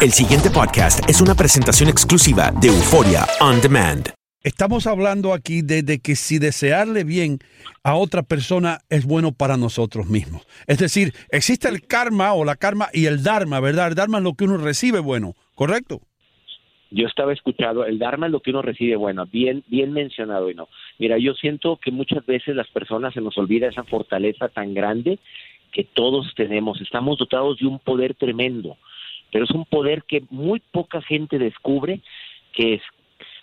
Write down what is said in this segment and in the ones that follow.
El siguiente podcast es una presentación exclusiva de Euforia On Demand. Estamos hablando aquí de, de, que si desearle bien a otra persona es bueno para nosotros mismos. Es decir, existe el karma o la karma y el dharma, ¿verdad? El dharma es lo que uno recibe bueno, ¿correcto? Yo estaba escuchando, el dharma es lo que uno recibe bueno, bien, bien mencionado y no. Mira, yo siento que muchas veces las personas se nos olvida esa fortaleza tan grande que todos tenemos. Estamos dotados de un poder tremendo, pero es un poder que muy poca gente descubre, que es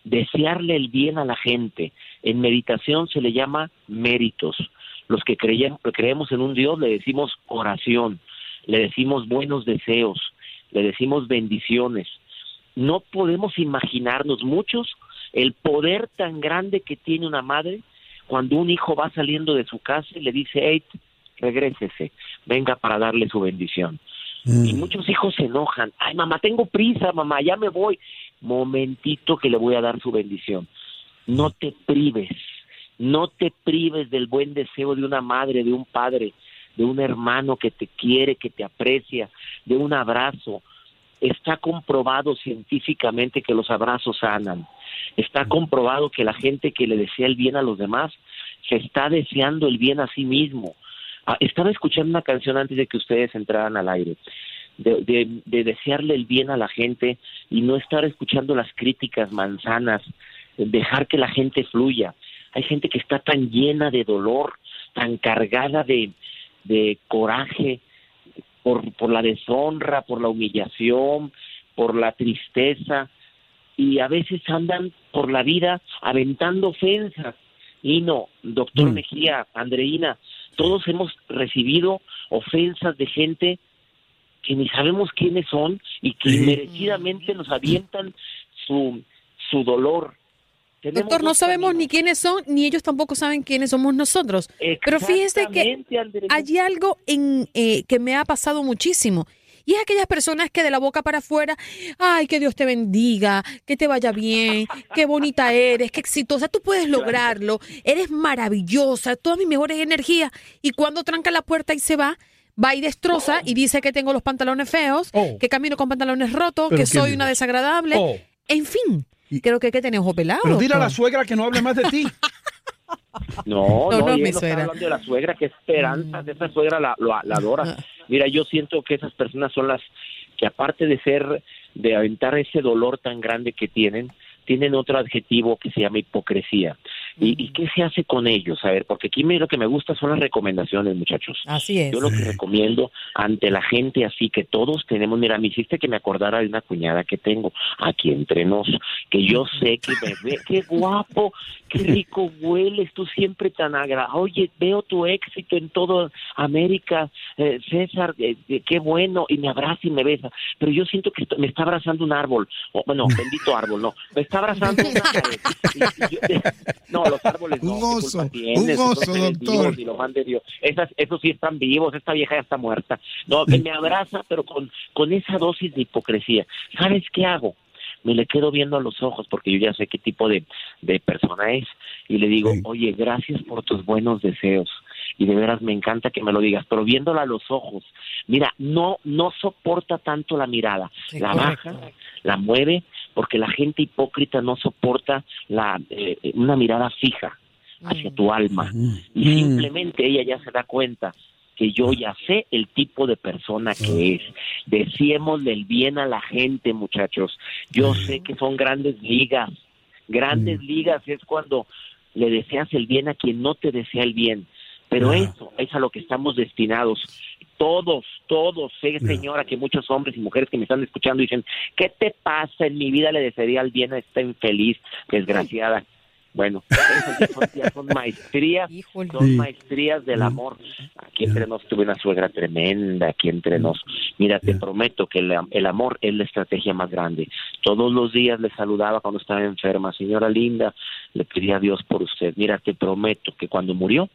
desearle el bien a la gente. En meditación se le llama méritos. Los que creemos en un Dios le decimos oración, le decimos buenos deseos, le decimos bendiciones. No podemos imaginarnos muchos el poder tan grande que tiene una madre cuando un hijo va saliendo de su casa y le dice, hey, regrésese, venga para darle su bendición. Y Mm. muchos hijos se enojan, ay mamá, tengo prisa, mamá, ya me voy. Momentito que le voy a dar su bendición. No te prives, no te prives del buen deseo de una madre, de un padre, de un hermano que te quiere, que te aprecia, de un abrazo. Está comprobado científicamente que los abrazos sanan. Está comprobado que la gente que le desea el bien a los demás se está deseando el bien a sí mismo. Ah, estaba escuchando una canción antes de que ustedes entraran al aire, de, de, de desearle el bien a la gente y no estar escuchando las críticas manzanas, dejar que la gente fluya. Hay gente que está tan llena de dolor, tan cargada de, de coraje por, por la deshonra, por la humillación, por la tristeza, y a veces andan por la vida aventando ofensas. Y no, doctor Mm. Mejía, Andreina, todos hemos recibido ofensas de gente que ni sabemos quiénes son y que Sí. merecidamente nos avientan su, su dolor. Tenemos Doctor, no sabemos ni quiénes son, ni ellos tampoco saben quiénes somos nosotros. Pero fíjese que hay algo en, eh, que me ha pasado muchísimo. Y es aquellas personas que de la boca para afuera, ay, que Dios te bendiga, que te vaya bien, qué bonita eres, qué exitosa, tú puedes lograrlo, eres maravillosa, todas mis mejores energías. Y cuando tranca la puerta y se va, va y destroza y dice que tengo los pantalones feos, Oh. que camino con pantalones rotos, que soy una desagradable. Oh. En fin, creo que hay que tener ojo pelado. Pero dile a la suegra que no hable más de ti. No, No, no, no, y mi está hablando de la suegra, que esperanza, de esa suegra la, lo- la adora. Ah. Mira, yo siento que esas personas son las que aparte de ser, de aventar ese dolor tan grande que tienen, tienen otro adjetivo que se llama hipocresía. ¿Y, ¿Y qué se hace con ellos? A ver, porque aquí me- lo que me gusta son las recomendaciones, muchachos. Así es. Yo lo que recomiendo ante la gente así que todos tenemos, mira, me hiciste que me acordara de una cuñada que tengo aquí entre nos, que yo sé que me ve, qué guapo, qué rico hueles, tú siempre tan agradable. Oye, veo tu éxito en todo América, eh, César, eh, eh, qué bueno, y me abraza y me besa, pero yo siento que me está abrazando un árbol, o, bueno, bendito árbol, no, me está abrazando una pared. Y- y yo- no, los árboles no. Un ¿qué oso, un oso, doctor. vivos y lo mande Dios. Esas, esos sí están vivos, esta vieja ya está muerta. No, me abraza, pero con, con esa dosis de hipocresía. ¿Sabes qué hago? Me le quedo viendo a los ojos porque yo ya sé qué tipo de, de persona es y le digo, Sí. oye, gracias por tus buenos deseos y de veras me encanta que me lo digas, pero viéndola a los ojos, mira, no no soporta tanto la mirada, Sí, la correcto. baja, la mueve porque la gente hipócrita no soporta la eh, una mirada fija hacia tu alma y Mm. simplemente ella ya se da cuenta que yo ya sé el tipo de persona que es. Decíemosle el bien a la gente, muchachos. Yo sé que son grandes ligas. Grandes ligas es cuando le deseas el bien a quien no te desea el bien. Pero Ah. eso es a lo que estamos destinados. Todos, todos, sé señora que muchos hombres y mujeres que me están escuchando dicen, ¿qué te pasa? En mi vida le desearía el bien a esta infeliz, desgraciada. Bueno, ya son, ya son maestrías, Híjole. son maestrías del amor. Aquí entre nos tuve una suegra tremenda, aquí entre nos. Mira, te prometo que el, el amor es la estrategia más grande. Todos los días le saludaba cuando estaba enferma. Señora linda, le pedí a Dios por usted. Mira, te prometo que cuando murió,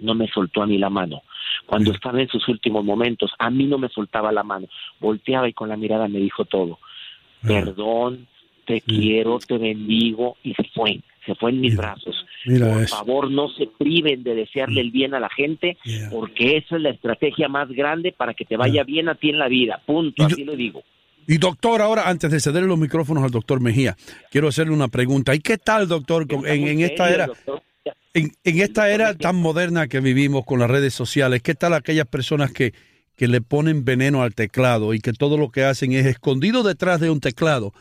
no me soltó a mí la mano. Cuando estaba en sus últimos momentos, a mí no me soltaba la mano. Volteaba y con la mirada me dijo todo. Perdón, te quiero, te bendigo. Y se fue, se fue en mis Mira, brazos. Mira Por eso. favor, no se priven de desearle el bien a la gente, Yeah. porque esa es la estrategia más grande para que te vaya bien a ti en la vida. Punto, así lo digo. Y doctor, ahora antes de ceder los micrófonos al doctor Mejía, quiero hacerle una pregunta. ¿Y qué tal, doctor, en, en esta era, en, en esta era tan moderna que vivimos con las redes sociales, qué tal aquellas personas que, que le ponen veneno al teclado y que todo lo que hacen es escondido detrás de un teclado,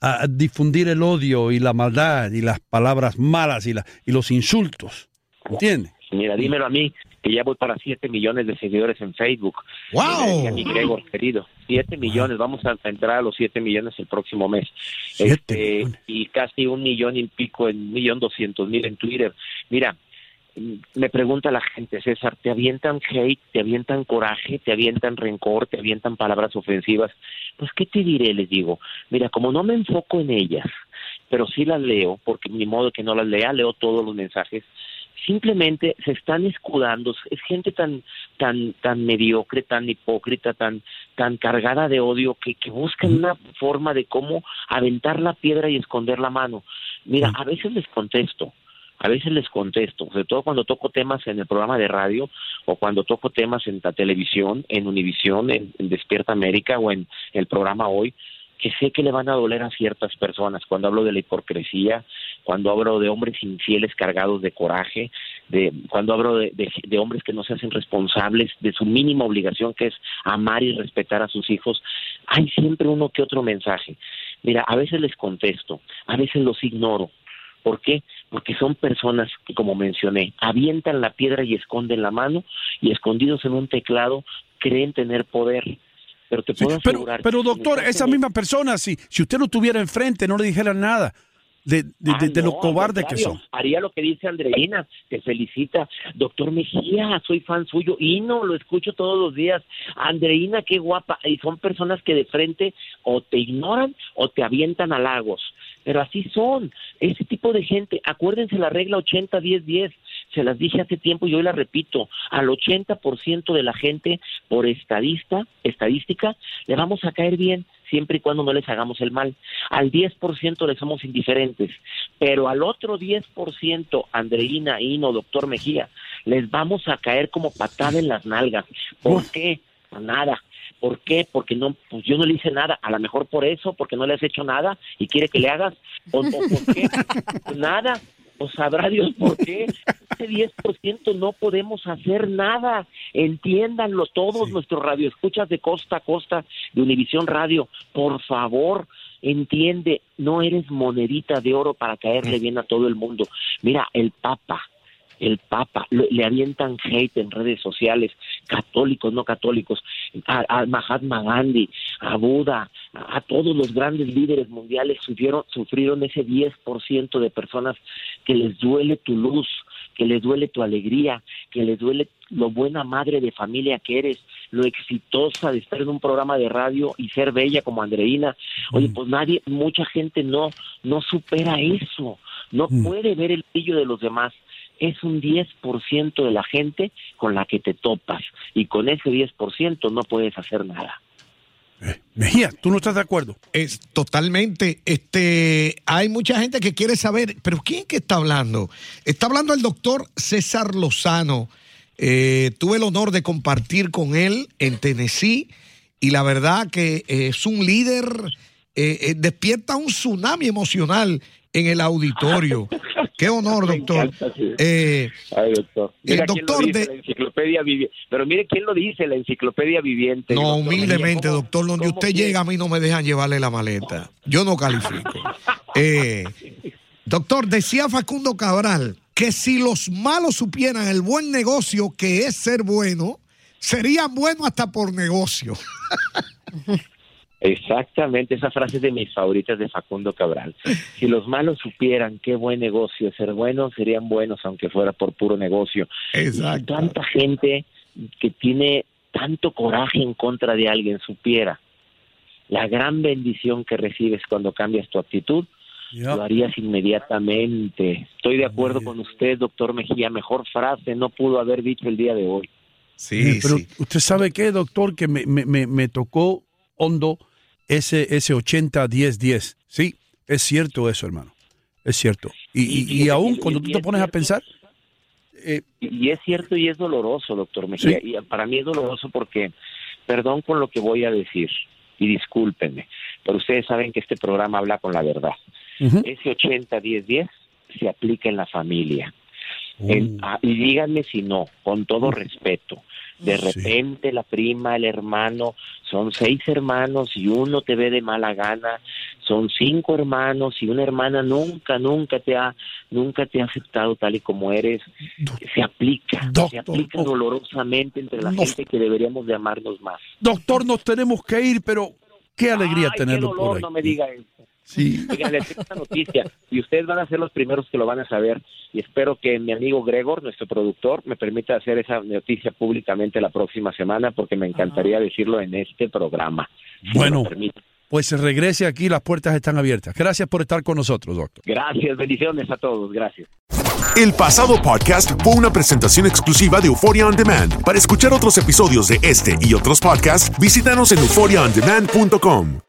a, difundir el odio y la maldad y las palabras malas y, la, y los insultos? ¿Entiende? Mira, dímelo a mí, que ya voy para 7 millones de seguidores en Facebook. ¡Wow! Le decía a mi Gregor, querido, 7 millones, vamos a entrar a los 7 millones el próximo mes. Siete Este, millones. y casi un millón y pico, en un millón doscientos mil en Twitter. Mira, me pregunta la gente, César, ¿te avientan hate, te avientan coraje, te avientan rencor, te avientan palabras ofensivas? Pues, ¿qué te diré? Les digo, mira, como no me enfoco en ellas, pero sí las leo, porque ni modo que no las lea, leo todos los mensajes, simplemente se están escudando, es gente tan tan tan mediocre, tan hipócrita, tan tan cargada de odio que, que buscan una forma de cómo aventar la piedra y esconder la mano. Mira, a veces les contesto, a veces les contesto, sobre todo cuando toco temas en el programa de radio o cuando toco temas en la televisión, en Univisión, en, Despierta América o en el programa Hoy, que sé que le van a doler a ciertas personas cuando hablo de la hipocresía, cuando hablo de hombres infieles cargados de coraje, de cuando hablo de hombres que no se hacen responsables de su mínima obligación que es amar y respetar a sus hijos, hay siempre uno que otro mensaje. Mira, a veces les contesto, a veces los ignoro. ¿Por qué? Porque son personas que, como mencioné, avientan la piedra y esconden la mano y escondidos en un teclado creen tener poder. Pero te puedo pero, asegurar pero doctor, esa misma persona, si, si usted lo tuviera enfrente, no le dijera nada de, de, Ah, de- de lo no, cobardes que son. Haría lo que dice Andreina, te felicita. Doctor Mejía, soy fan suyo. Y no, lo escucho todos los días. Andreina, qué guapa. Y son personas que de frente o te ignoran o te avientan halagos. Pero así son. Ese tipo de gente, acuérdense la regla 80-10-10. Se las dije hace tiempo y hoy la repito. Al 80% de la gente, por estadista, estadística, le vamos a caer bien siempre y cuando no les hagamos el mal. Al 10% le somos indiferentes, pero al otro 10%, Andreina, Hino, doctor Mejía, les vamos a caer como patada en las nalgas. ¿Por qué? Nada. ¿Por qué? Porque no, pues yo no le hice nada. A lo mejor por eso, porque no le has hecho nada y quiere que le hagas. ¿O, o por qué? Pues nada. Pues sabrá Dios por qué. Ese 10% no podemos hacer nada. Entiéndanlo todos nuestros radioescuchas de costa a costa de Univisión Radio. Por favor, entiende, no eres monedita de oro para caerle bien a todo el mundo. Mira, el Papa, el Papa, le, le avientan hate en redes sociales, católicos, no católicos, a, a Mahatma Gandhi, a Buda, a, a todos los grandes líderes mundiales sufrieron, sufrieron ese 10% de personas que les duele tu luz, que les duele tu alegría, que les duele lo buena madre de familia que eres, lo exitosa de estar en un programa de radio y ser bella como Andreina. Oye, pues nadie, mucha gente no, no supera eso, no puede ver el brillo de los demás. Es un 10% de la gente con la que te topas y con ese 10% no puedes hacer nada. Mejía, ¿tú no estás de acuerdo? Es totalmente, este, hay mucha gente que quiere saber, pero ¿quién que está hablando? Está hablando el doctor César Lozano. Eh, tuve el honor de compartir con él en Tennessee y la verdad que eh, es un líder, eh, eh, despierta un tsunami emocional en el auditorio. Qué honor, doctor. encanta, sí. Eh, Ay, doctor. El Mira quién lo doctor dice, de- la enciclopedia viviente. Pero mire quién lo dice, la enciclopedia viviente. No, Doctor humildemente, ¿cómo- doctor, donde usted quiere? llega a mí no me dejan llevarle la maleta. Yo no califico. Eh, doctor, decía Facundo Cabral que si los malos supieran el buen negocio que es ser bueno, serían buenos hasta por negocio. Exactamente, esa frase es de mis favoritas de Facundo Cabral. Si los malos supieran qué buen negocio es ser bueno, serían buenos aunque fuera por puro negocio. Exacto. Y tanta gente que tiene tanto coraje en contra de alguien supiera la gran bendición que recibes cuando cambias tu actitud, lo harías inmediatamente. Estoy de acuerdo con usted, doctor Mejía. Mejor frase no pudo haber dicho el día de hoy. Sí, pero sí. usted sabe qué, doctor, que me, me, me, me tocó hondo ese, ese 80-10-10. Sí, es cierto eso, hermano. Es cierto. Y, y, y aún cuando tú te pones a pensar, eh, Y es cierto y es doloroso, doctor Mejía. Sí. Y para mí es doloroso porque, perdón con lo que voy a decir, y discúlpenme, pero ustedes saben que este programa habla con la verdad. Ese 80-10-10 se aplica en la familia. Uh. En- ah, y díganme si no, con todo respeto. De Sí. repente la prima, el hermano, son seis hermanos y uno te ve de mala gana, son cinco hermanos y una hermana nunca, nunca te ha, nunca te ha aceptado tal y como eres. Se aplica, se aplica oh. dolorosamente entre la No. gente que deberíamos de amarnos más. Doctor, nos tenemos que ir, pero qué alegría Ay, tenerlo qué dolor, por aquí. no me diga eso. Sí. Oigan, les tengo una noticia y ustedes van a ser los primeros que lo van a saber y espero que mi amigo Gregor, nuestro productor, me permita hacer esa noticia públicamente la próxima semana porque me encantaría decirlo en este programa. si me lo Bueno. Pues regrese aquí, las puertas están abiertas. Gracias por estar con nosotros, doctor. Gracias, bendiciones a todos, gracias. El pasado podcast fue una presentación exclusiva de Euphoria On Demand. Para escuchar otros episodios de este y otros podcasts, visítanos en euphoriaondemand.com.